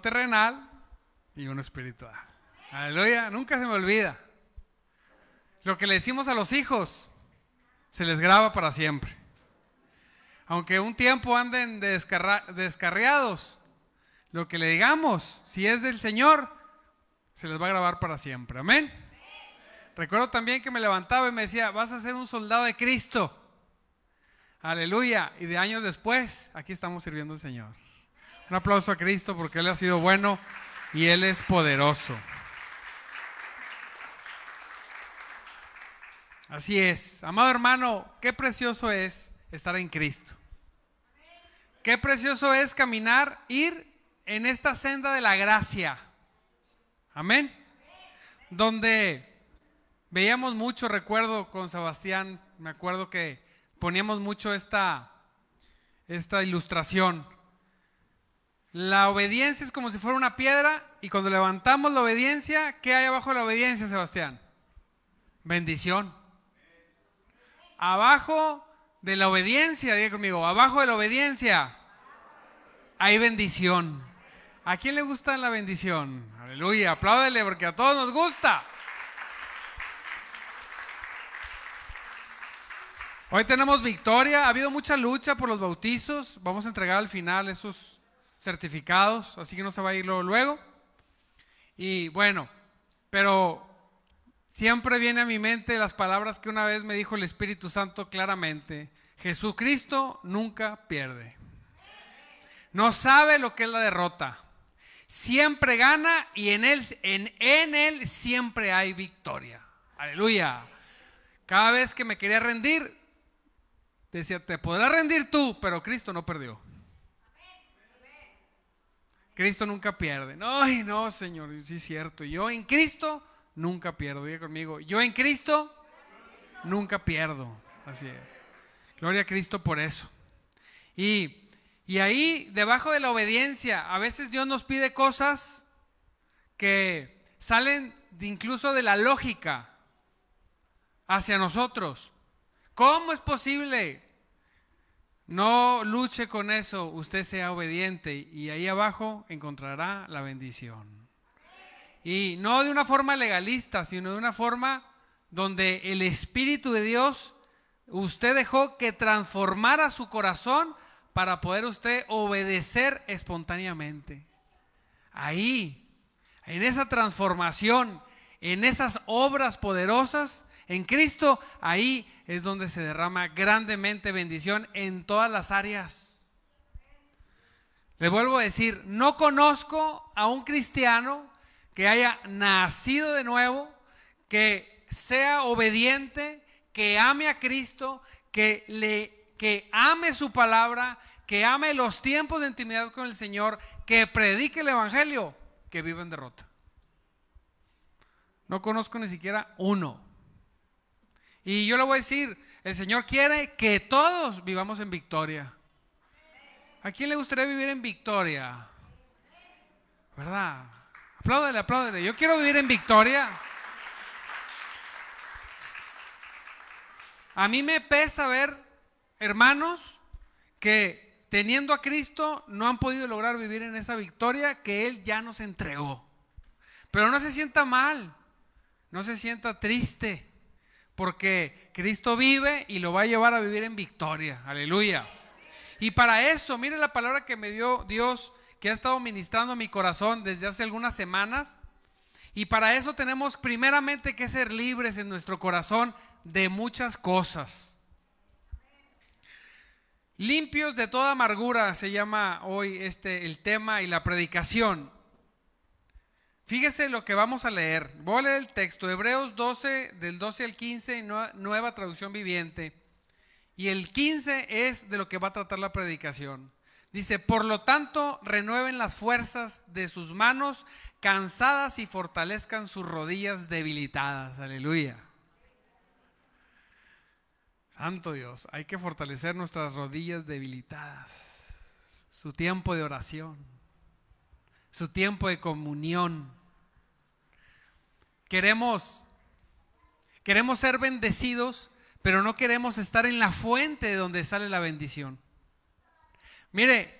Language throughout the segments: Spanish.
Terrenal y uno espiritual. Aleluya, nunca se me olvida. Lo que le decimos a los hijos se les graba para siempre. Aunque un tiempo anden descarriados, lo que le digamos, si es del Señor, se les va a grabar para siempre. Amén. Recuerdo también que me levantaba y me decía, vas a ser un soldado de Cristo. Aleluya. Y de años después, aquí estamos sirviendo al Señor. Un aplauso a Cristo porque Él ha sido bueno y Él es poderoso. Así es. Amado hermano, qué precioso es estar en Cristo. Qué precioso es caminar, ir en esta senda de la gracia. Amén. Donde veíamos mucho, recuerdo con Sebastián, me acuerdo que poníamos mucho esta, esta ilustración. La obediencia es como si fuera una piedra y cuando levantamos la obediencia, ¿qué hay abajo de la obediencia, Sebastián? Bendición. Abajo de la obediencia, diga conmigo, abajo de la obediencia hay bendición. ¿A quién le gusta la bendición? Aleluya, apláudele porque a todos nos gusta. Hoy tenemos victoria, ha habido mucha lucha por los bautizos, vamos a entregar al final esos certificados, así que no se va a ir luego. Y bueno, pero siempre viene a mi mente las palabras que una vez me dijo el Espíritu Santo claramente, Jesucristo nunca pierde. No sabe lo que es la derrota siempre gana y en él, en, en él siempre hay victoria. Aleluya. Cada vez que me quería rendir, decía, te podrás rendir tú, pero Cristo no perdió. Cristo nunca pierde. No, no, Señor, sí es cierto. Yo en Cristo nunca pierdo. Diga conmigo, yo en Cristo nunca pierdo. Así es. Gloria a Cristo por eso. Y y ahí, debajo de la obediencia, a veces Dios nos pide cosas que salen incluso de la lógica hacia nosotros. ¿Cómo es posible? No luche con eso, usted sea obediente y ahí abajo encontrará la bendición. Y no de una forma legalista, sino de una forma donde el Espíritu de Dios, usted dejó que transformara su corazón para poder usted obedecer espontáneamente. Ahí, en esa transformación, en esas obras poderosas en Cristo, ahí es donde se derrama grandemente bendición en todas las áreas. Le vuelvo a decir, no conozco a un cristiano que haya nacido de nuevo, que sea obediente, que ame a Cristo, que le que ame su palabra, que ame los tiempos de intimidad con el Señor, que predique el Evangelio, que vive en derrota. No conozco ni siquiera uno. Y yo le voy a decir, el Señor quiere que todos vivamos en victoria. ¿A quién le gustaría vivir en victoria? ¿Verdad? Apláudele, apláudele. Yo quiero vivir en victoria. A mí me pesa ver hermanos que teniendo a Cristo no han podido lograr vivir en esa victoria que Él ya nos entregó. Pero no se sienta mal, no se sienta triste, porque Cristo vive y lo va a llevar a vivir en victoria. Aleluya. Y para eso, mire la palabra que me dio Dios, que ha estado ministrando mi corazón desde hace algunas semanas. Y para eso tenemos primeramente que ser libres en nuestro corazón de muchas cosas. Limpios de toda amargura se llama hoy este el tema y la predicación. Fíjese lo que vamos a leer. Voy a leer el texto, Hebreos 12, del 12 al 15, nueva traducción viviente. Y el 15 es de lo que va a tratar la predicación. Dice, por lo tanto, renueven las fuerzas de sus manos cansadas y fortalezcan sus rodillas debilitadas. Aleluya. Santo Dios, hay que fortalecer nuestras rodillas debilitadas, su tiempo de oración, su tiempo de comunión. Queremos queremos ser bendecidos, pero no queremos estar en la fuente de donde sale la bendición. Mire,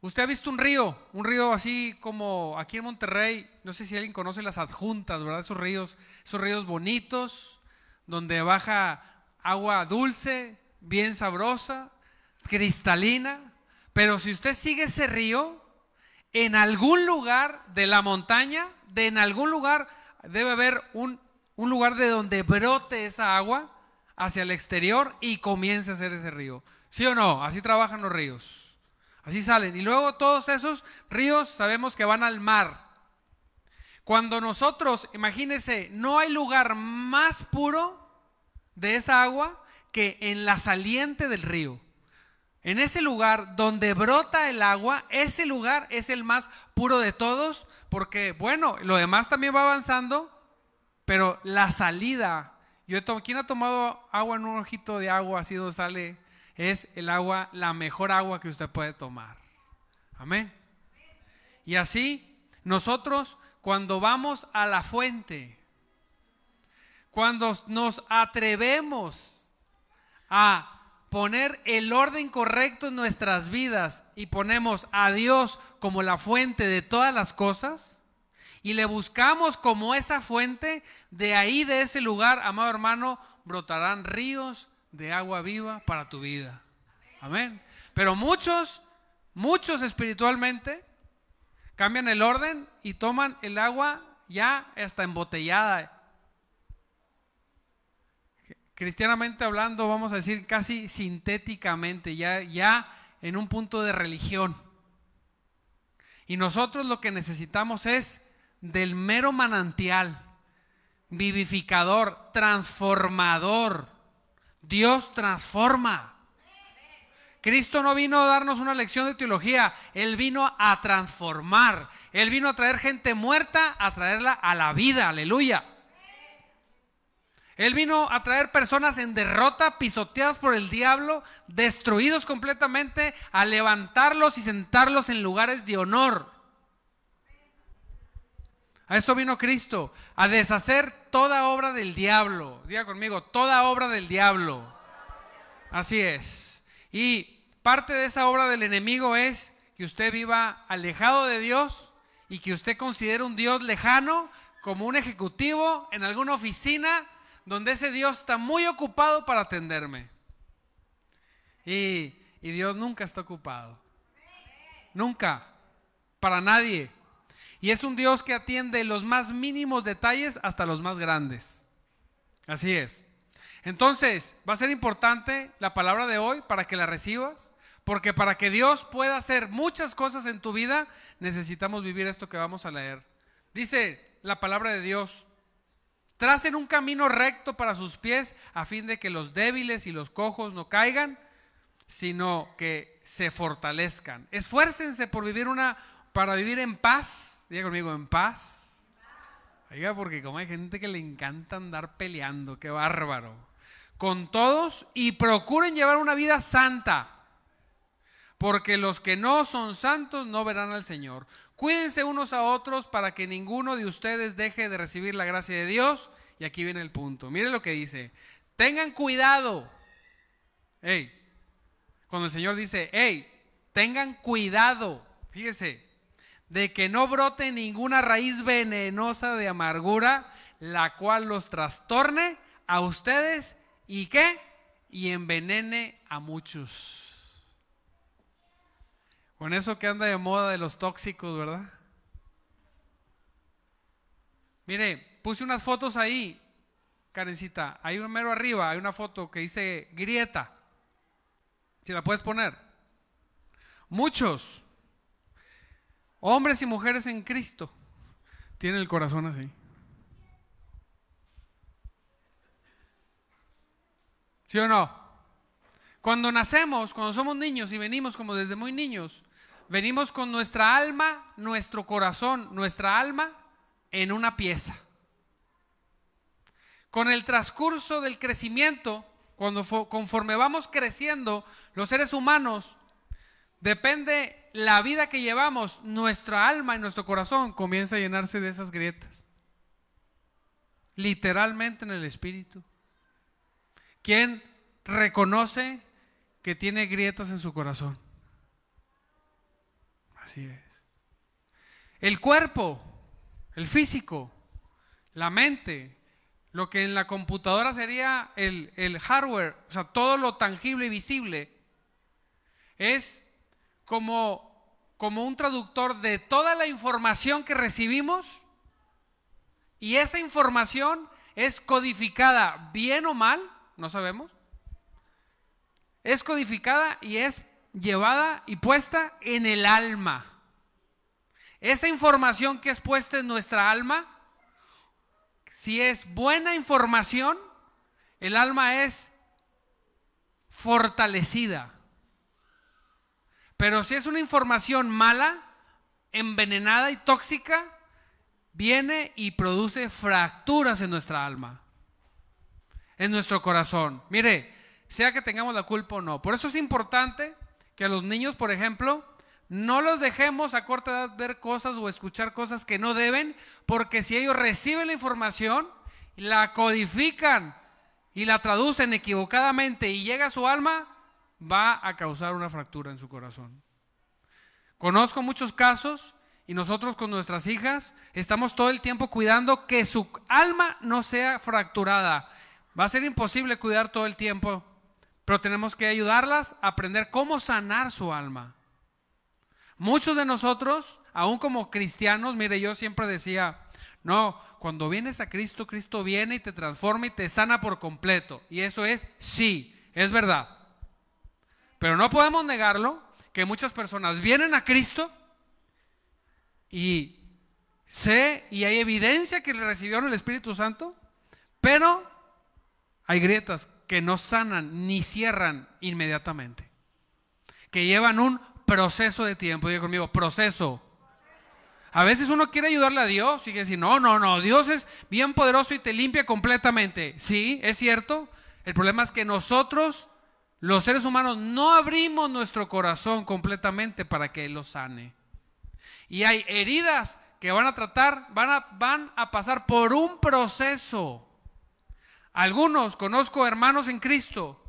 Usted ha visto un río, un río así como aquí en Monterrey, no sé si alguien conoce las adjuntas, ¿verdad? Esos ríos, esos ríos bonitos, donde baja agua dulce, bien sabrosa, cristalina. Pero si usted sigue ese río, en algún lugar de la montaña, de en algún lugar, debe haber un, un lugar de donde brote esa agua hacia el exterior y comience a hacer ese río. ¿Sí o no? Así trabajan los ríos. Así salen. Y luego todos esos ríos sabemos que van al mar. Cuando nosotros, imagínense, no hay lugar más puro de esa agua que en la saliente del río. En ese lugar donde brota el agua, ese lugar es el más puro de todos, porque bueno, lo demás también va avanzando, pero la salida, yo ¿quién ha tomado agua en un ojito de agua así donde sale? Es el agua, la mejor agua que usted puede tomar. Amén. Y así, nosotros cuando vamos a la fuente, cuando nos atrevemos a poner el orden correcto en nuestras vidas y ponemos a Dios como la fuente de todas las cosas y le buscamos como esa fuente, de ahí, de ese lugar, amado hermano, brotarán ríos de agua viva para tu vida. Amén. Pero muchos, muchos espiritualmente cambian el orden y toman el agua ya hasta embotellada cristianamente hablando, vamos a decir casi sintéticamente, ya, ya en un punto de religión. Y nosotros lo que necesitamos es del mero manantial, vivificador, transformador. Dios transforma. Cristo no vino a darnos una lección de teología, Él vino a transformar. Él vino a traer gente muerta, a traerla a la vida, aleluya. Él vino a traer personas en derrota, pisoteadas por el diablo, destruidos completamente, a levantarlos y sentarlos en lugares de honor. A eso vino Cristo, a deshacer toda obra del diablo. Diga conmigo, toda obra del diablo. Así es. Y parte de esa obra del enemigo es que usted viva alejado de Dios y que usted considere un Dios lejano como un ejecutivo en alguna oficina donde ese Dios está muy ocupado para atenderme. Y, y Dios nunca está ocupado. Nunca. Para nadie. Y es un Dios que atiende los más mínimos detalles hasta los más grandes. Así es. Entonces, va a ser importante la palabra de hoy para que la recibas, porque para que Dios pueda hacer muchas cosas en tu vida, necesitamos vivir esto que vamos a leer. Dice la palabra de Dios, Tracen un camino recto para sus pies a fin de que los débiles y los cojos no caigan, sino que se fortalezcan. Esfuércense por vivir una, para vivir en paz. Diga conmigo, en paz. Oiga, porque como hay gente que le encanta andar peleando, qué bárbaro. Con todos y procuren llevar una vida santa. Porque los que no son santos no verán al Señor. Cuídense unos a otros para que ninguno de ustedes deje de recibir la gracia de Dios. Y aquí viene el punto. Mire lo que dice. Tengan cuidado. Hey, cuando el Señor dice, hey, tengan cuidado. Fíjese, de que no brote ninguna raíz venenosa de amargura, la cual los trastorne a ustedes y qué? Y envenene a muchos. Con eso que anda de moda de los tóxicos, ¿verdad? Mire, puse unas fotos ahí, Karencita. Hay un mero arriba, hay una foto que dice grieta. Si la puedes poner. Muchos hombres y mujeres en Cristo tienen el corazón así. ¿Sí o no? Cuando nacemos, cuando somos niños y venimos como desde muy niños, venimos con nuestra alma, nuestro corazón, nuestra alma en una pieza. Con el transcurso del crecimiento, cuando conforme vamos creciendo, los seres humanos, depende la vida que llevamos, nuestra alma y nuestro corazón comienza a llenarse de esas grietas. Literalmente en el espíritu. ¿Quién reconoce que tiene grietas en su corazón? Así es. El cuerpo, el físico, la mente, lo que en la computadora sería el, el hardware, o sea, todo lo tangible y visible, es como, como un traductor de toda la información que recibimos y esa información es codificada bien o mal, no sabemos. Es codificada y es llevada y puesta en el alma. Esa información que es puesta en nuestra alma, si es buena información, el alma es fortalecida. Pero si es una información mala, envenenada y tóxica, viene y produce fracturas en nuestra alma, en nuestro corazón. Mire, sea que tengamos la culpa o no. Por eso es importante que los niños, por ejemplo, no los dejemos a corta edad ver cosas o escuchar cosas que no deben, porque si ellos reciben la información, la codifican y la traducen equivocadamente y llega a su alma, va a causar una fractura en su corazón. Conozco muchos casos y nosotros con nuestras hijas estamos todo el tiempo cuidando que su alma no sea fracturada. Va a ser imposible cuidar todo el tiempo, pero tenemos que ayudarlas a aprender cómo sanar su alma. Muchos de nosotros, aún como cristianos, mire, yo siempre decía, no, cuando vienes a Cristo, Cristo viene y te transforma y te sana por completo. Y eso es, sí, es verdad. Pero no podemos negarlo, que muchas personas vienen a Cristo y sé y hay evidencia que le recibieron el Espíritu Santo, pero hay grietas que no sanan ni cierran inmediatamente, que llevan un proceso de tiempo. Diga conmigo, proceso. A veces uno quiere ayudarle a Dios y decir, no, no, no, Dios es bien poderoso y te limpia completamente. Sí, es cierto. El problema es que nosotros, los seres humanos, no abrimos nuestro corazón completamente para que Él lo sane. Y hay heridas que van a tratar, van a, van a pasar por un proceso. Algunos, conozco hermanos en Cristo,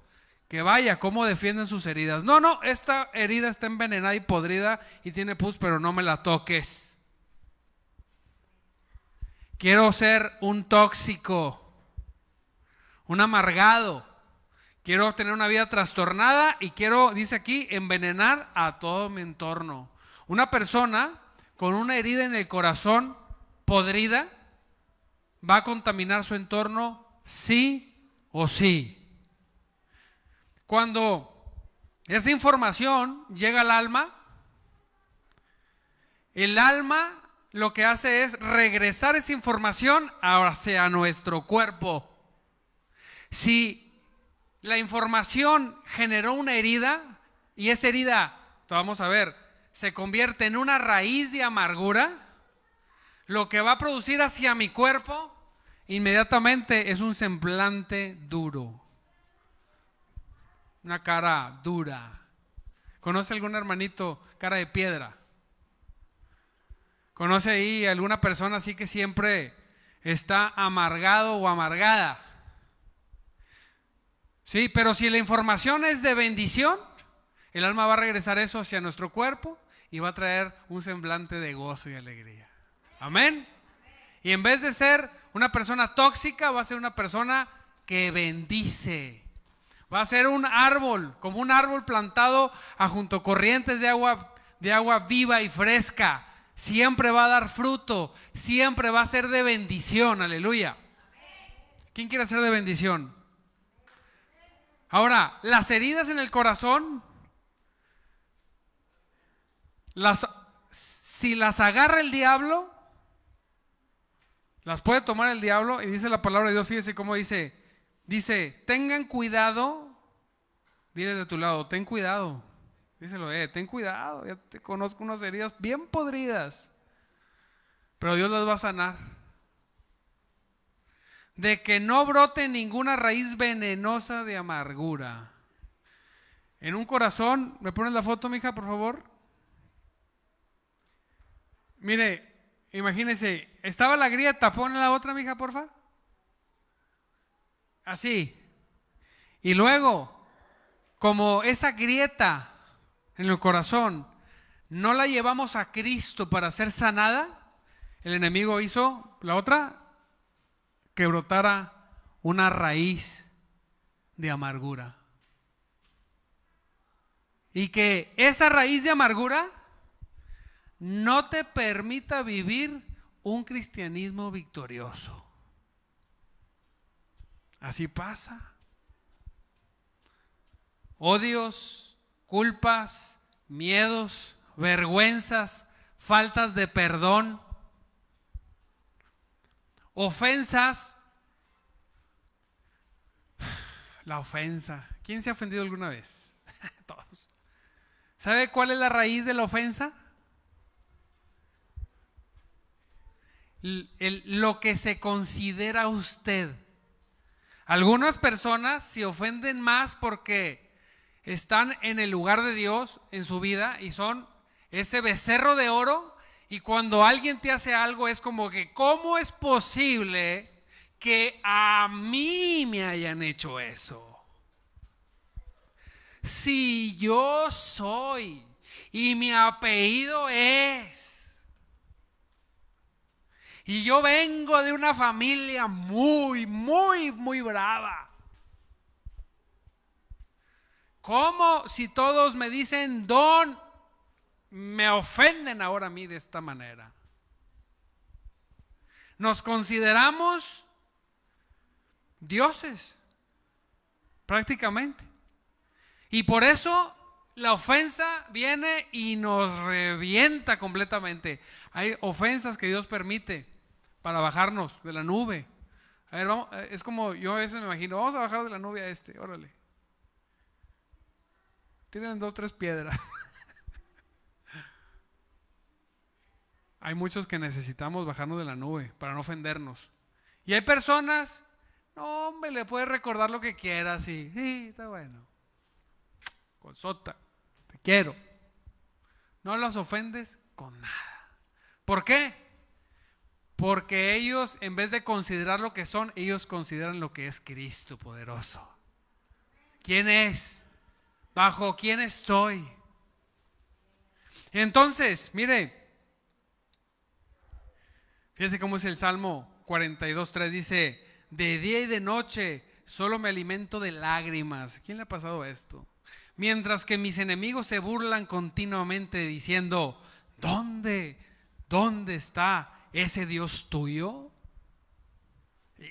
que vaya, cómo defienden sus heridas. No, no, esta herida está envenenada y podrida y tiene pus, pero no me la toques. Quiero ser un tóxico, un amargado. Quiero tener una vida trastornada y quiero, dice aquí, envenenar a todo mi entorno. Una persona con una herida en el corazón podrida va a contaminar su entorno sí o sí. Cuando esa información llega al alma, el alma lo que hace es regresar esa información hacia nuestro cuerpo. Si la información generó una herida y esa herida, vamos a ver, se convierte en una raíz de amargura, lo que va a producir hacia mi cuerpo inmediatamente es un semblante duro una cara dura. ¿Conoce algún hermanito cara de piedra? ¿Conoce ahí alguna persona así que siempre está amargado o amargada? Sí, pero si la información es de bendición, el alma va a regresar eso hacia nuestro cuerpo y va a traer un semblante de gozo y alegría. Amén. Y en vez de ser una persona tóxica, va a ser una persona que bendice. Va a ser un árbol, como un árbol plantado a junto corrientes de agua, de agua viva y fresca. Siempre va a dar fruto, siempre va a ser de bendición, aleluya. ¿Quién quiere ser de bendición? Ahora, las heridas en el corazón, las, si las agarra el diablo, las puede tomar el diablo y dice la palabra de Dios, fíjese cómo dice, Dice, tengan cuidado. Dile de tu lado, ten cuidado. Díselo, eh, ten cuidado. Ya te conozco unas heridas bien podridas. Pero Dios las va a sanar. De que no brote ninguna raíz venenosa de amargura. En un corazón, ¿me pones la foto, mija, por favor? Mire, imagínese, estaba la grieta, pon la otra, mija, porfa. Así. Y luego, como esa grieta en el corazón no la llevamos a Cristo para ser sanada, el enemigo hizo la otra, que brotara una raíz de amargura. Y que esa raíz de amargura no te permita vivir un cristianismo victorioso. Así pasa. Odios, culpas, miedos, vergüenzas, faltas de perdón, ofensas. La ofensa. ¿Quién se ha ofendido alguna vez? Todos. ¿Sabe cuál es la raíz de la ofensa? Lo que se considera usted. Algunas personas se ofenden más porque están en el lugar de Dios en su vida y son ese becerro de oro y cuando alguien te hace algo es como que, ¿cómo es posible que a mí me hayan hecho eso? Si yo soy y mi apellido es y yo vengo de una familia muy, muy, muy brava. ¿Cómo si todos me dicen don, me ofenden ahora a mí de esta manera? Nos consideramos dioses, prácticamente. Y por eso la ofensa viene y nos revienta completamente. Hay ofensas que Dios permite para bajarnos de la nube. A ver, vamos, es como yo a veces me imagino, vamos a bajar de la nube a este, órale. Tienen dos, tres piedras. hay muchos que necesitamos bajarnos de la nube para no ofendernos. Y hay personas, no, hombre, le puedes recordar lo que quieras, sí, sí, está bueno. Con sota, te quiero. No las ofendes con nada. ¿Por qué? Porque ellos, en vez de considerar lo que son, ellos consideran lo que es Cristo poderoso. ¿Quién es? ¿Bajo quién estoy? Entonces, mire, fíjese cómo es el Salmo 42.3, dice, de día y de noche solo me alimento de lágrimas. ¿Quién le ha pasado esto? Mientras que mis enemigos se burlan continuamente diciendo, ¿dónde? ¿Dónde está ese Dios tuyo?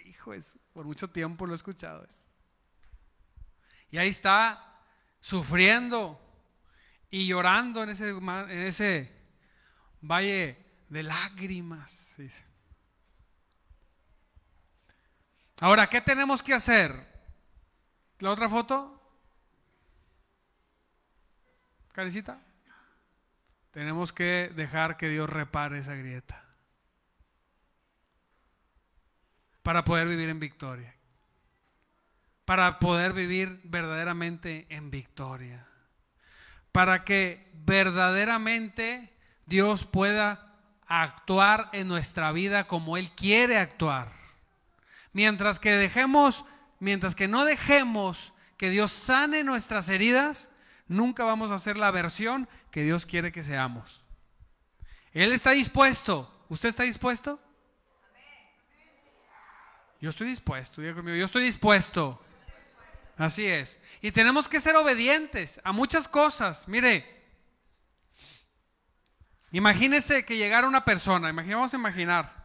Hijo, es, por mucho tiempo lo he escuchado eso. Y ahí está sufriendo y llorando en ese, en ese valle de lágrimas. Ahora, ¿qué tenemos que hacer? ¿La otra foto? Carecita. Tenemos que dejar que Dios repare esa grieta. Para poder vivir en victoria. Para poder vivir verdaderamente en victoria. Para que verdaderamente Dios pueda actuar en nuestra vida como Él quiere actuar. Mientras que dejemos, mientras que no dejemos que Dios sane nuestras heridas, nunca vamos a hacer la versión que Dios quiere que seamos. Él está dispuesto. ¿Usted está dispuesto? Yo estoy dispuesto, diga conmigo, yo estoy dispuesto. Así es. Y tenemos que ser obedientes a muchas cosas. Mire, imagínese que llegara una persona, vamos a imaginar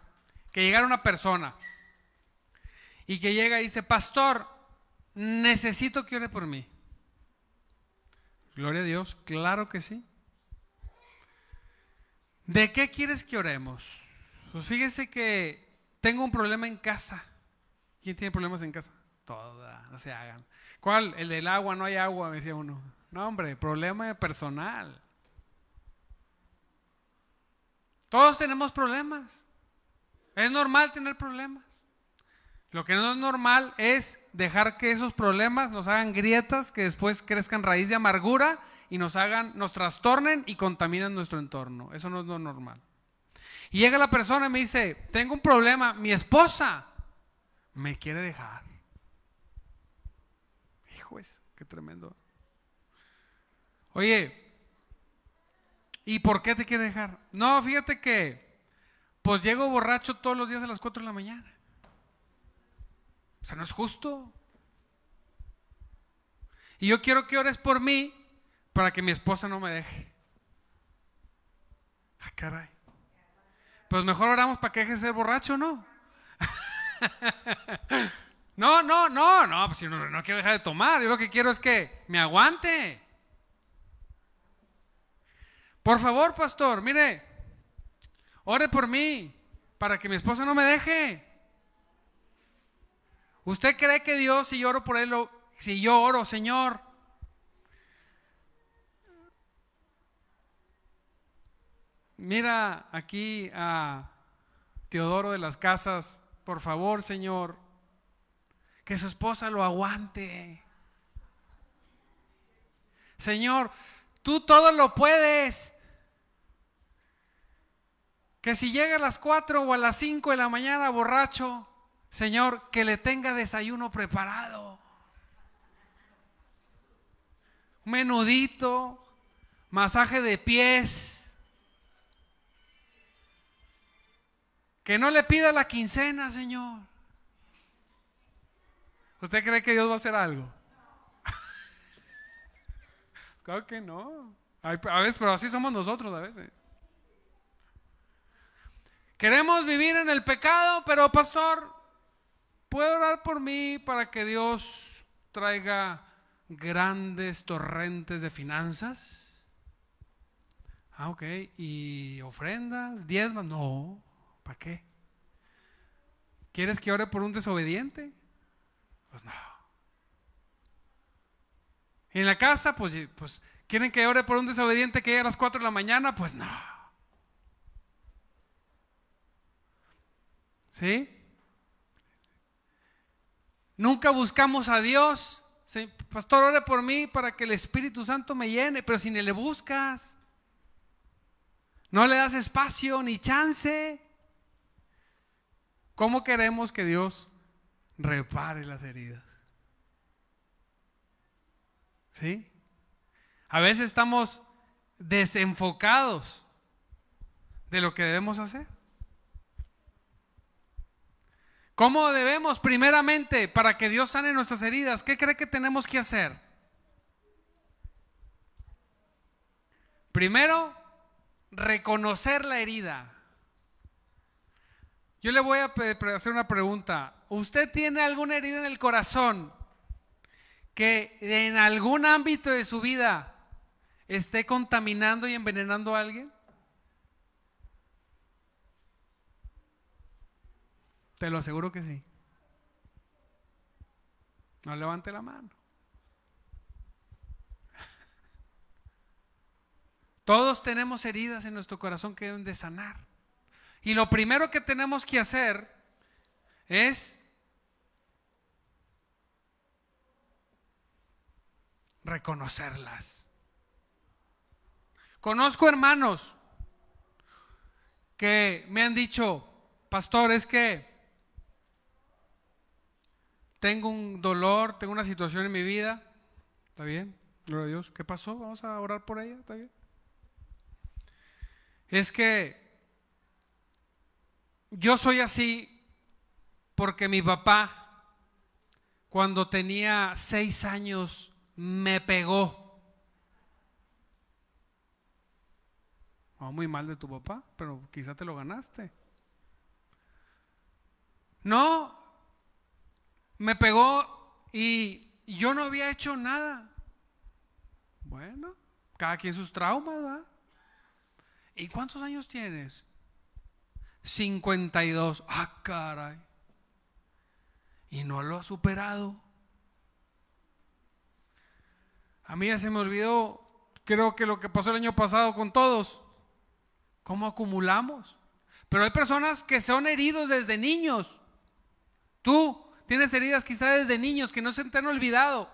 que llegara una persona y que llega y dice, pastor, necesito que ore por mí. Gloria a Dios, claro que sí. ¿De qué quieres que oremos? Pues fíjese que tengo un problema en casa. ¿Quién tiene problemas en casa? Toda, no se hagan. ¿Cuál? El del agua, no hay agua, me decía uno. No, hombre, problema personal. Todos tenemos problemas. Es normal tener problemas. Lo que no es normal es dejar que esos problemas nos hagan grietas, que después crezcan raíz de amargura y nos hagan, nos trastornen y contaminen nuestro entorno. Eso no es lo normal. Y llega la persona y me dice, tengo un problema, mi esposa me quiere dejar. Hijo, es, qué tremendo. Oye, ¿Y por qué te quiere dejar? No, fíjate que, pues llego borracho todos los días a las 4 de la mañana. O sea, no es justo. Y yo quiero que ores por mí para que mi esposa no me deje. Ah, caray. Pues mejor oramos para que deje de ser borracho, ¿no? no, no, no, no, pues yo no, no quiero dejar de tomar. Yo lo que quiero es que me aguante. Por favor, pastor, mire, ore por mí para que mi esposa no me deje. ¿Usted cree que Dios, si yo oro por él, si yo oro, Señor, mira aquí a Teodoro de las Casas, por favor, Señor, que su esposa lo aguante. Señor, tú todo lo puedes. Que si llega a las 4 o a las 5 de la mañana borracho, Señor, que le tenga desayuno preparado. Menudito, masaje de pies. Que no le pida la quincena, Señor. ¿Usted cree que Dios va a hacer algo? claro que no. A veces, pero así somos nosotros a veces. Queremos vivir en el pecado, pero pastor, ¿puede orar por mí para que Dios traiga grandes torrentes de finanzas? Ah, ok. ¿Y ofrendas? ¿Diezmas? No. ¿Para qué? ¿Quieres que ore por un desobediente? Pues no. En la casa, pues, pues ¿quieren que ore por un desobediente que llegue a las 4 de la mañana? Pues no. ¿Sí? Nunca buscamos a Dios. Pastor, ore por mí para que el Espíritu Santo me llene, pero si ni le buscas, no le das espacio ni chance, ¿cómo queremos que Dios repare las heridas? ¿Sí? A veces estamos desenfocados de lo que debemos hacer. ¿Cómo debemos, primeramente, para que Dios sane nuestras heridas? ¿Qué cree que tenemos que hacer? Primero, reconocer la herida. Yo le voy a hacer una pregunta. ¿Usted tiene alguna herida en el corazón que en algún ámbito de su vida esté contaminando y envenenando a alguien? Te lo aseguro que sí. No levante la mano. Todos tenemos heridas en nuestro corazón que deben de sanar. Y lo primero que tenemos que hacer es reconocerlas. Conozco hermanos que me han dicho, pastor, es que tengo un dolor, tengo una situación en mi vida. ¿Está bien? Gloria a Dios. ¿Qué pasó? Vamos a orar por ella. ¿Está bien? Es que yo soy así porque mi papá, cuando tenía seis años, me pegó. muy mal de tu papá, pero quizá te lo ganaste. No, me pegó y yo no había hecho nada. Bueno, cada quien sus traumas, ¿va? ¿Y cuántos años tienes? 52. Ah, caray. Y no lo ha superado. A mí ya se me olvidó, creo que lo que pasó el año pasado con todos. ¿Cómo acumulamos? Pero hay personas que son heridos desde niños. Tú, Tienes heridas quizás desde niños que no se te han olvidado.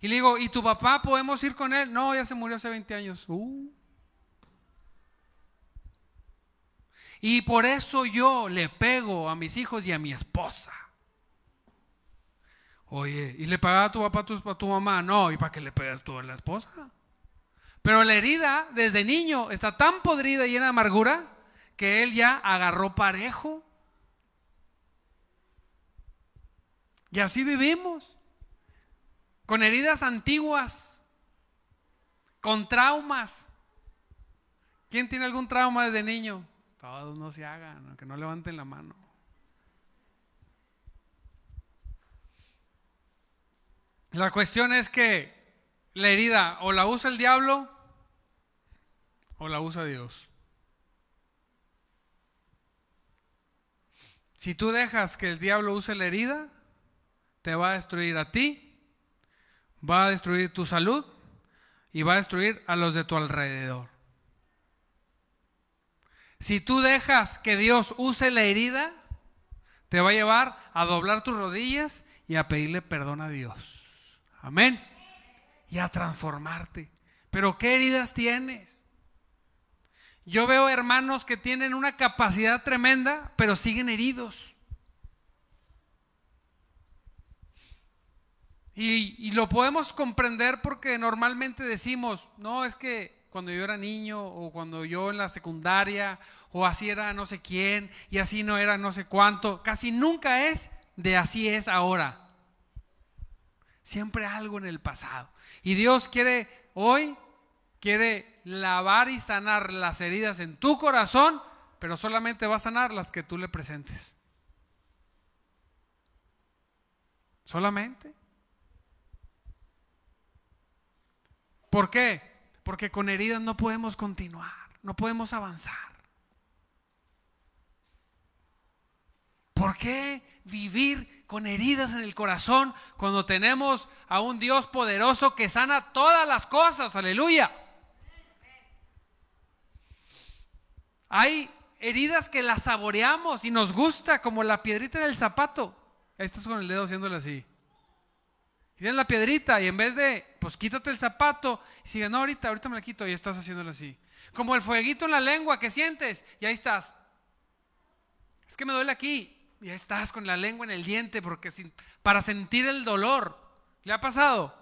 Y le digo, ¿y tu papá podemos ir con él? No, ya se murió hace 20 años. Uh. Y por eso yo le pego a mis hijos y a mi esposa. Oye, ¿y le pagaba a tu papá a tu, mamá? No, ¿y para qué le pegas tú a la esposa? Pero la herida desde niño está tan podrida y llena de amargura que él ya agarró parejo. Y así vivimos, con heridas antiguas, con traumas. ¿Quién tiene algún trauma desde niño? Todos no se hagan, que no levanten la mano. La cuestión es que la herida o la usa el diablo o la usa Dios. Si tú dejas que el diablo use la herida, te va a destruir a ti, va a destruir tu salud y va a destruir a los de tu alrededor. Si tú dejas que Dios use la herida, te va a llevar a doblar tus rodillas y a pedirle perdón a Dios. Amén. Y a transformarte. Pero ¿qué heridas tienes? Yo veo hermanos que tienen una capacidad tremenda, pero siguen heridos. Y, lo podemos comprender porque normalmente decimos, no, es que cuando yo era niño o cuando yo en la secundaria o así era no sé quién y así no era no sé cuánto, casi nunca es de así es ahora. Siempre algo en el pasado. Y Dios quiere hoy, quiere lavar y sanar las heridas en tu corazón, pero solamente va a sanar las que tú le presentes. Solamente. ¿Por qué? Porque con heridas no podemos continuar, no podemos avanzar. ¿Por qué vivir con heridas en el corazón cuando tenemos a un Dios poderoso que sana todas las cosas? Aleluya. Hay heridas que las saboreamos y nos gusta, como la piedrita en el zapato. Estás con el dedo haciéndole así. Tienes la piedrita y en vez de, pues quítate el zapato, y sigue, no, ahorita, ahorita me la quito y estás haciéndolo así. Como el fueguito en la lengua que sientes y ahí estás. Es que me duele aquí y ahí estás con la lengua en el diente porque para sentir el dolor. ¿Le ha pasado?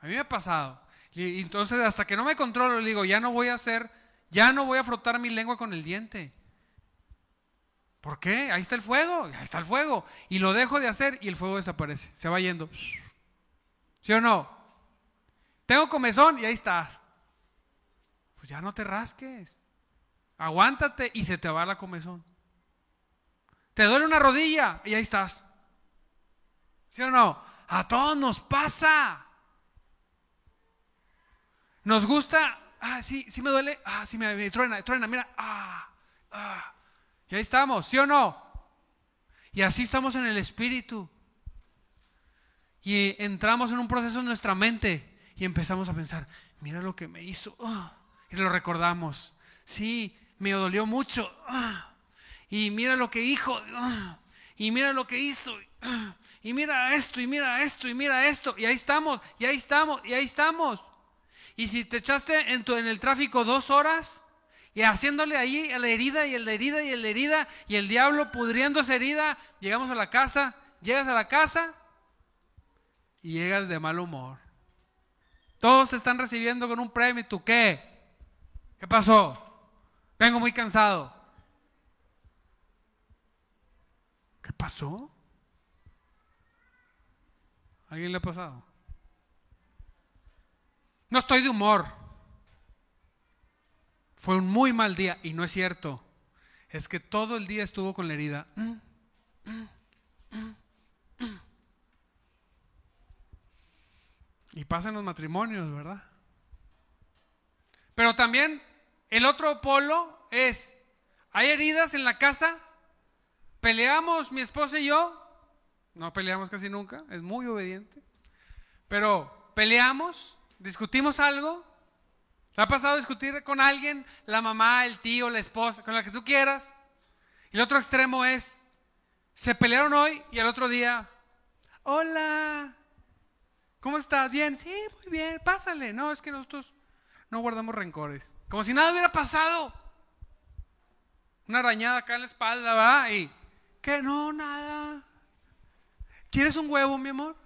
A mí me ha pasado. Y entonces hasta que no me controlo, le digo, ya no voy a hacer, ya no voy a frotar mi lengua con el diente. ¿Por qué? Ahí está el fuego, ahí está el fuego. Y lo dejo de hacer y el fuego desaparece, se va yendo. ¿Sí o no? Tengo comezón y ahí estás. Pues ya no te rasques. Aguántate y se te va la comezón. Te duele una rodilla y ahí estás. ¿Sí o no? A todos nos pasa. Nos gusta, ah, sí, sí me duele, ah, sí me, me truena, truena, mira, ah, ah. Y ahí estamos, ¿sí o no? Y así estamos en el espíritu. Y entramos en un proceso en nuestra mente y empezamos a pensar, mira lo que me hizo. Ah", y lo recordamos. Sí, me dolió mucho. Ah". y mira lo que dijo. Ah". y mira lo que hizo. y mira esto, y mira esto, y mira esto. Y ahí estamos, y ahí estamos, y ahí estamos. Y si te echaste en el tráfico dos horas, y haciéndole ahí a la herida y el de herida y el de herida y el diablo pudriendo esa herida, llegamos a la casa, llegas a la casa llegas de mal humor. Todos te están recibiendo con un premio, ¿tú qué? ¿Qué pasó? Vengo muy cansado. ¿Qué pasó? ¿Alguien le ha pasado? No estoy de humor. Fue un muy mal día y no es cierto. Es que todo el día estuvo con la herida. Y pasa en los matrimonios, ¿verdad? Pero también el otro polo es, hay heridas en la casa, peleamos mi esposa y yo, no peleamos casi nunca, es muy obediente, pero peleamos, discutimos algo ¿Te ha pasado discutir con alguien, la mamá, el tío, la esposa, con la que tú quieras? Y el otro extremo es, se pelearon hoy y al otro día, hola, ¿cómo estás? Bien, sí, muy bien, pásale. No, es que nosotros no guardamos rencores. Como si nada hubiera pasado. Una arañada acá en la espalda, va, y, que no, nada. ¿Quieres un huevo, mi amor?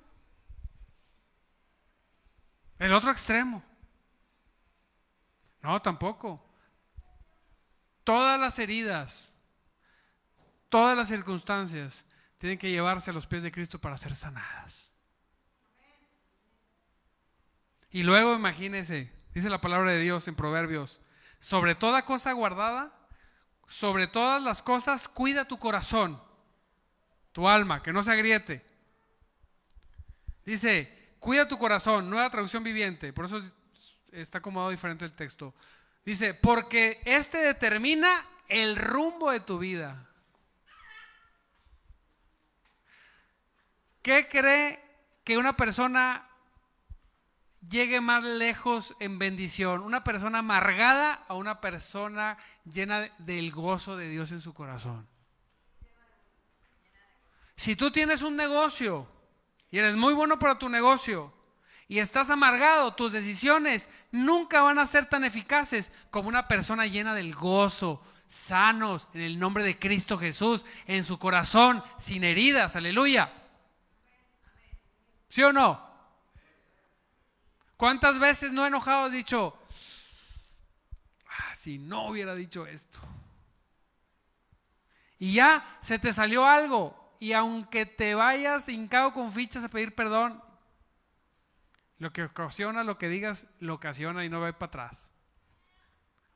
El otro extremo. No, tampoco. Todas las heridas, todas las circunstancias tienen que llevarse a los pies de Cristo para ser sanadas. Y luego imagínese, dice la palabra de Dios en Proverbios, sobre toda cosa guardada, sobre todas las cosas, cuida tu corazón, tu alma, que no se agriete. Dice, cuida tu corazón, nueva traducción viviente, por eso está acomodado diferente el texto. Dice, porque este determina el rumbo de tu vida. ¿Qué cree que una persona llegue más lejos en bendición? ¿Una persona amargada o una persona llena del gozo de Dios en su corazón? Si tú tienes un negocio y eres muy bueno para tu negocio y estás amargado, tus decisiones nunca van a ser tan eficaces como una persona llena del gozo, sanos en el nombre de Cristo Jesús, en su corazón, sin heridas, aleluya. ¿Sí o no? ¿Cuántas veces no enojado has dicho, ah, si no hubiera dicho esto? Y ya se te salió algo. Y aunque te vayas hincado con fichas a pedir perdón, lo que ocasiona, lo que digas, lo ocasiona y no va para atrás.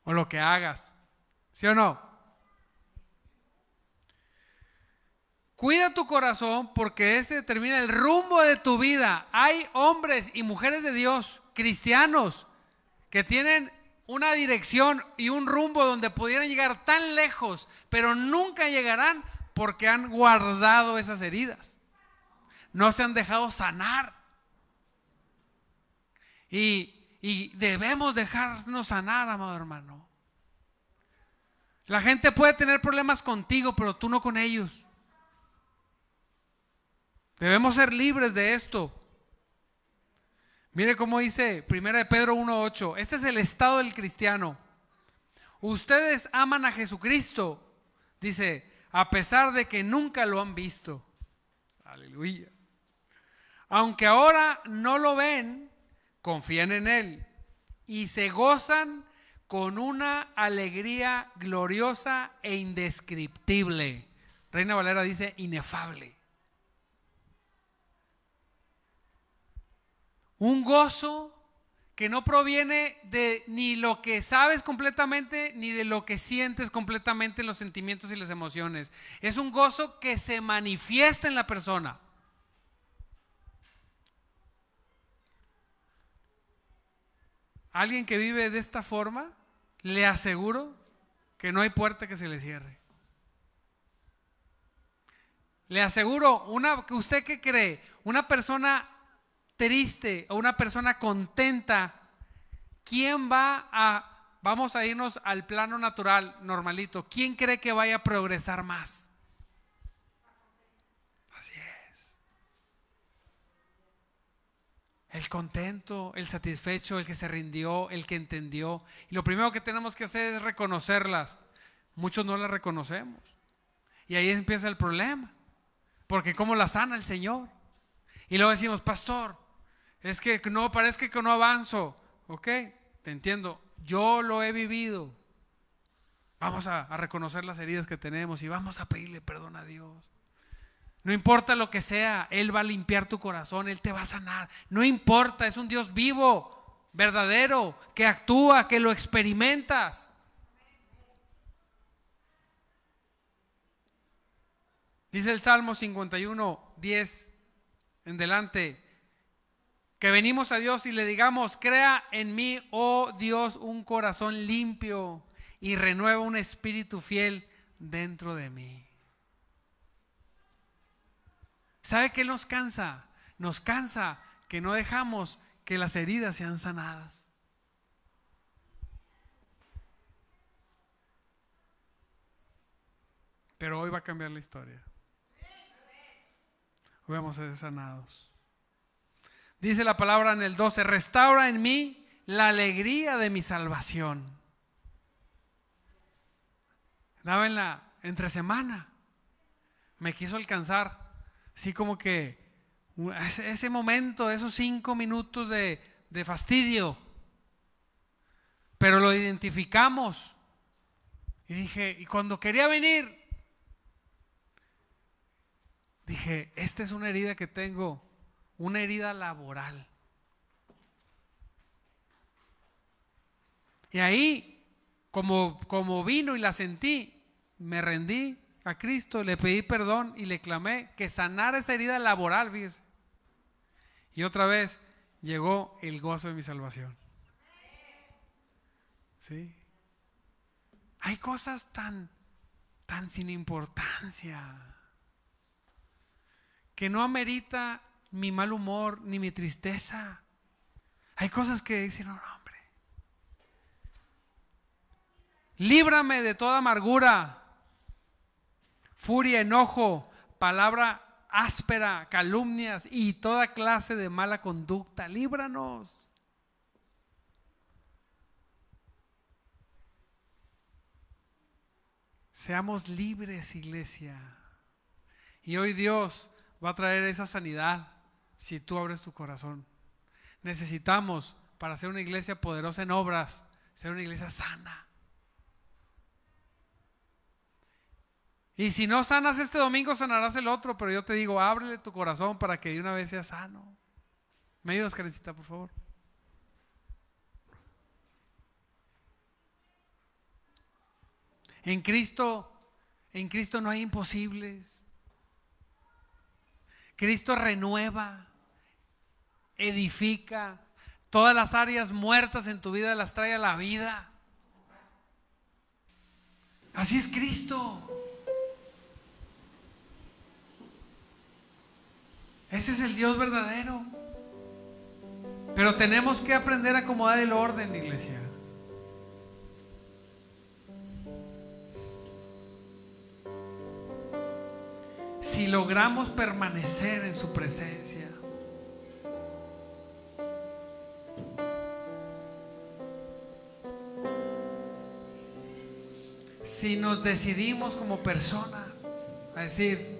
O lo que hagas. ¿Sí o no? Cuida tu corazón porque este determina el rumbo de tu vida. Hay hombres y mujeres de Dios, cristianos, que tienen una dirección y un rumbo donde pudieran llegar tan lejos, pero nunca llegarán porque han guardado esas heridas. No se han dejado sanar. Y, y debemos dejarnos sanar, amado hermano. La gente puede tener problemas contigo, pero tú no con ellos. Debemos ser libres de esto. Mire cómo dice 1 de Pedro 1.8. Este es el estado del cristiano. Ustedes aman a Jesucristo, dice, a pesar de que nunca lo han visto. Aleluya. Aunque ahora no lo ven, confían en Él y se gozan con una alegría gloriosa e indescriptible. Reina Valera dice inefable. Un gozo que no proviene de ni lo que sabes completamente ni de lo que sientes completamente en los sentimientos y las emociones. Es un gozo que se manifiesta en la persona. Alguien que vive de esta forma, le aseguro que no hay puerta que se le cierre. Le aseguro, una, ¿usted qué cree? Una persona triste o una persona contenta, ¿quién va a, vamos a irnos al plano natural, normalito, ¿quién cree que vaya a progresar más? Así es. El contento, el satisfecho, el que se rindió, el que entendió. Y lo primero que tenemos que hacer es reconocerlas. Muchos no las reconocemos. Y ahí empieza el problema. Porque ¿cómo la sana el Señor? Y luego decimos, pastor, es que no, parece que no avanzo. Ok, te entiendo. Yo lo he vivido. Vamos a, reconocer las heridas que tenemos y vamos a pedirle perdón a Dios. No importa lo que sea, Él va a limpiar tu corazón, Él te va a sanar. No importa, es un Dios vivo, verdadero, que actúa, que lo experimentas. Dice el Salmo 51, 10 en delante, que venimos a Dios y le digamos, crea en mí, oh Dios, un corazón limpio y renueva un espíritu fiel dentro de mí. ¿Sabe qué nos cansa? Nos cansa que no dejamos que las heridas sean sanadas. Pero hoy va a cambiar la historia. Hoy vamos a ser sanados. Dice la palabra en el 12, restaura en mí la alegría de mi salvación. Daba en la entre semana. Me quiso alcanzar. Así como que ese momento, esos cinco minutos de, de fastidio, pero lo identificamos. Y dije, y cuando quería venir, dije, esta es una herida que tengo, una herida laboral. Y ahí, como, como vino y la sentí, me rendí a Cristo, le pedí perdón y le clamé que sanara esa herida laboral, fíjese. Y otra vez llegó el gozo de mi salvación. ¿Sí? Hay cosas tan, tan sin importancia que no amerita mi mal humor ni mi tristeza. Hay cosas que dicen, no, hombre. Líbrame de toda amargura, furia, enojo, palabra áspera, calumnias y toda clase de mala conducta. Líbranos. Seamos libres, iglesia. Y hoy Dios va a traer esa sanidad si tú abres tu corazón. Necesitamos, para ser una iglesia poderosa en obras, ser una iglesia sana. Y si no sanas este domingo, sanarás el otro, pero yo te digo, ábrele tu corazón para que de una vez sea sano. ¿Me ayudas, Karencita, por favor? En Cristo, en Cristo no hay imposibles. Cristo renueva, edifica, todas las áreas muertas en tu vida las trae a la vida. Así es Cristo. Ese es el Dios verdadero. Pero tenemos que aprender a acomodar el orden, iglesia. Si logramos permanecer en su presencia, si nos decidimos como personas a decir,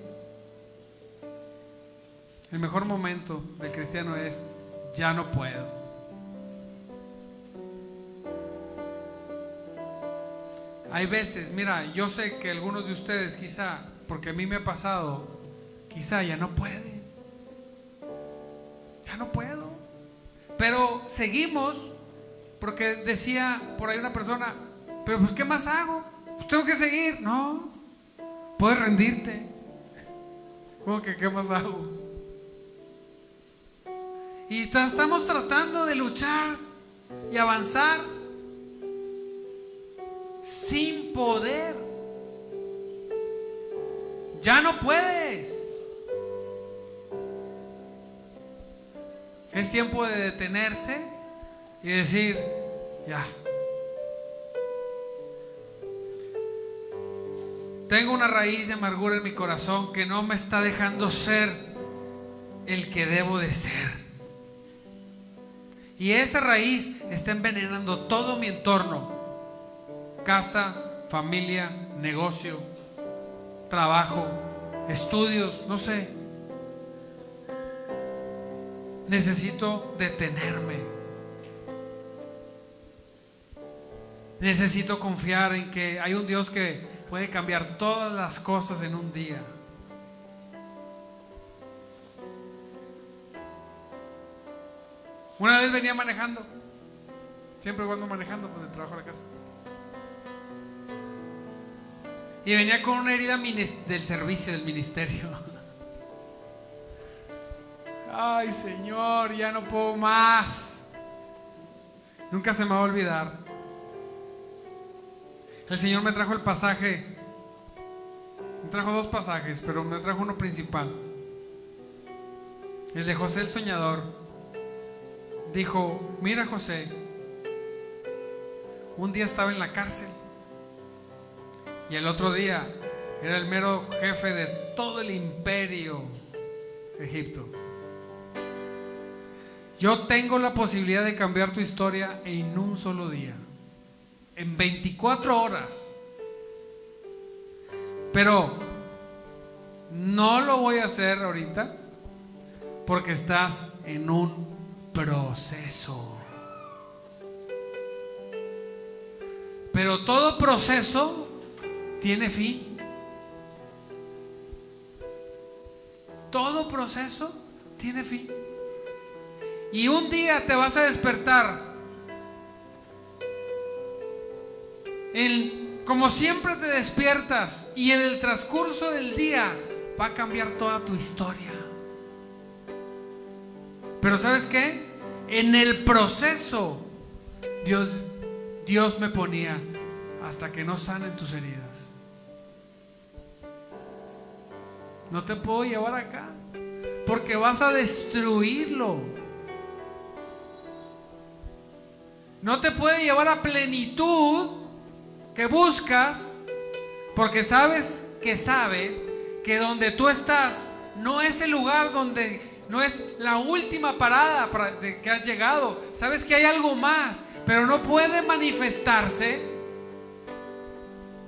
el mejor momento del cristiano es, ya no puedo. Hay veces, mira, yo sé que algunos de ustedes quizá, porque a mí me ha pasado, quizá ya no pueden. Ya no puedo. Pero seguimos, porque decía por ahí una persona, pero pues ¿qué más hago? Pues tengo que seguir. No, puedes rendirte. ¿Cómo que qué más hago? Y estamos tratando de luchar y avanzar sin poder. Ya no puedes. Es tiempo de detenerse y decir, ya. Tengo una raíz de amargura en mi corazón que no me está dejando ser el que debo de ser. Y esa raíz está envenenando todo mi entorno. Casa, familia, negocio, trabajo, estudios, no sé. Necesito detenerme. Necesito confiar en que hay un Dios que puede cambiar todas las cosas en un día. Una vez venía manejando, siempre cuando manejando, pues de trabajo a la casa. Y venía con una herida del servicio del ministerio. Ay, Señor, ya no puedo más. Nunca se me va a olvidar. El Señor me trajo el pasaje. Me trajo dos pasajes, pero me trajo uno principal. El de José el Soñador dijo, mira José, un día estaba en la cárcel y el otro día era el mero jefe de todo el imperio Egipto. Yo tengo la posibilidad de cambiar tu historia en un solo día, en 24 horas. Pero no lo voy a hacer ahorita porque estás en un proceso. Pero todo proceso tiene fin. Todo proceso tiene fin. Y un día te vas a despertar. como siempre te despiertas y en el transcurso del día va a cambiar toda tu historia. Pero ¿sabes qué? En el proceso Dios, Dios me ponía hasta que no sanen tus heridas. No te puedo llevar acá porque vas a destruirlo. No te puede llevar a plenitud que buscas porque sabes que sabes que donde tú estás no es el lugar donde no es la última parada para que has llegado. Sabes que hay algo más, pero no puede manifestarse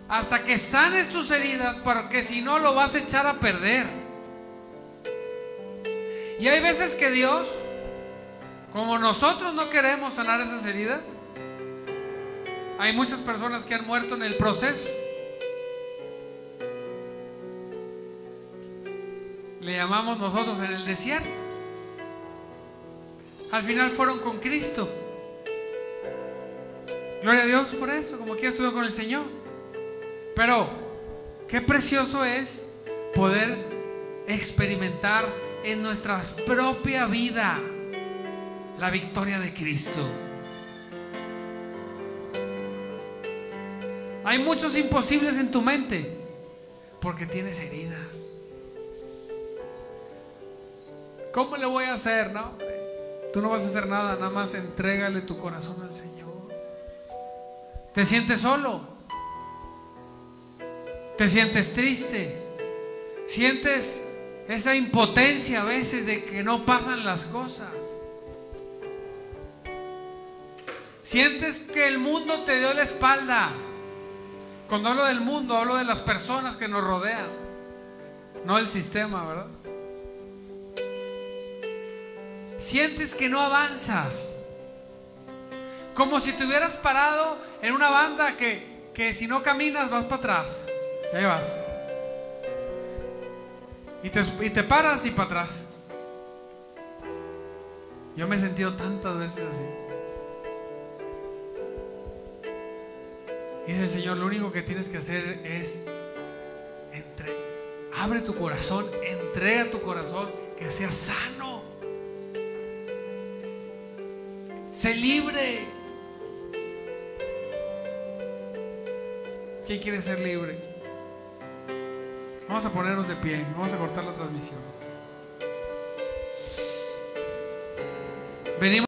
hasta que sanes tus heridas, porque si no lo vas a echar a perder. Y hay veces que Dios como nosotros no queremos sanar esas heridas, hay muchas personas que han muerto en el proceso. Le llamamos nosotros en el desierto. Al final fueron con Cristo. Gloria a Dios por eso, como que estuvo con el Señor. Pero, qué precioso es poder experimentar en nuestra propia vida la victoria de Cristo. Hay muchos imposibles en tu mente porque tienes heridas. ¿Cómo le voy a hacer? No, tú no vas a hacer nada, nada más entrégale tu corazón al Señor. ¿Te sientes solo? ¿Te sientes triste? ¿Sientes esa impotencia a veces de que no pasan las cosas? Sientes que el mundo te dio la espalda. Cuando hablo del mundo, hablo de las personas que nos rodean, no el sistema, ¿verdad? Sientes que no avanzas. Como si te hubieras parado en una banda que, que si no caminas vas para atrás. Y ahí vas. Y te, y te paras y para atrás. Yo me he sentido tantas veces así. Dice el Señor, lo único que tienes que hacer es entre, abre tu corazón, entrega tu corazón, que sea sano. Sé libre. ¿Quién quiere ser libre? Vamos a ponernos de pie, vamos a cortar la transmisión. Venimos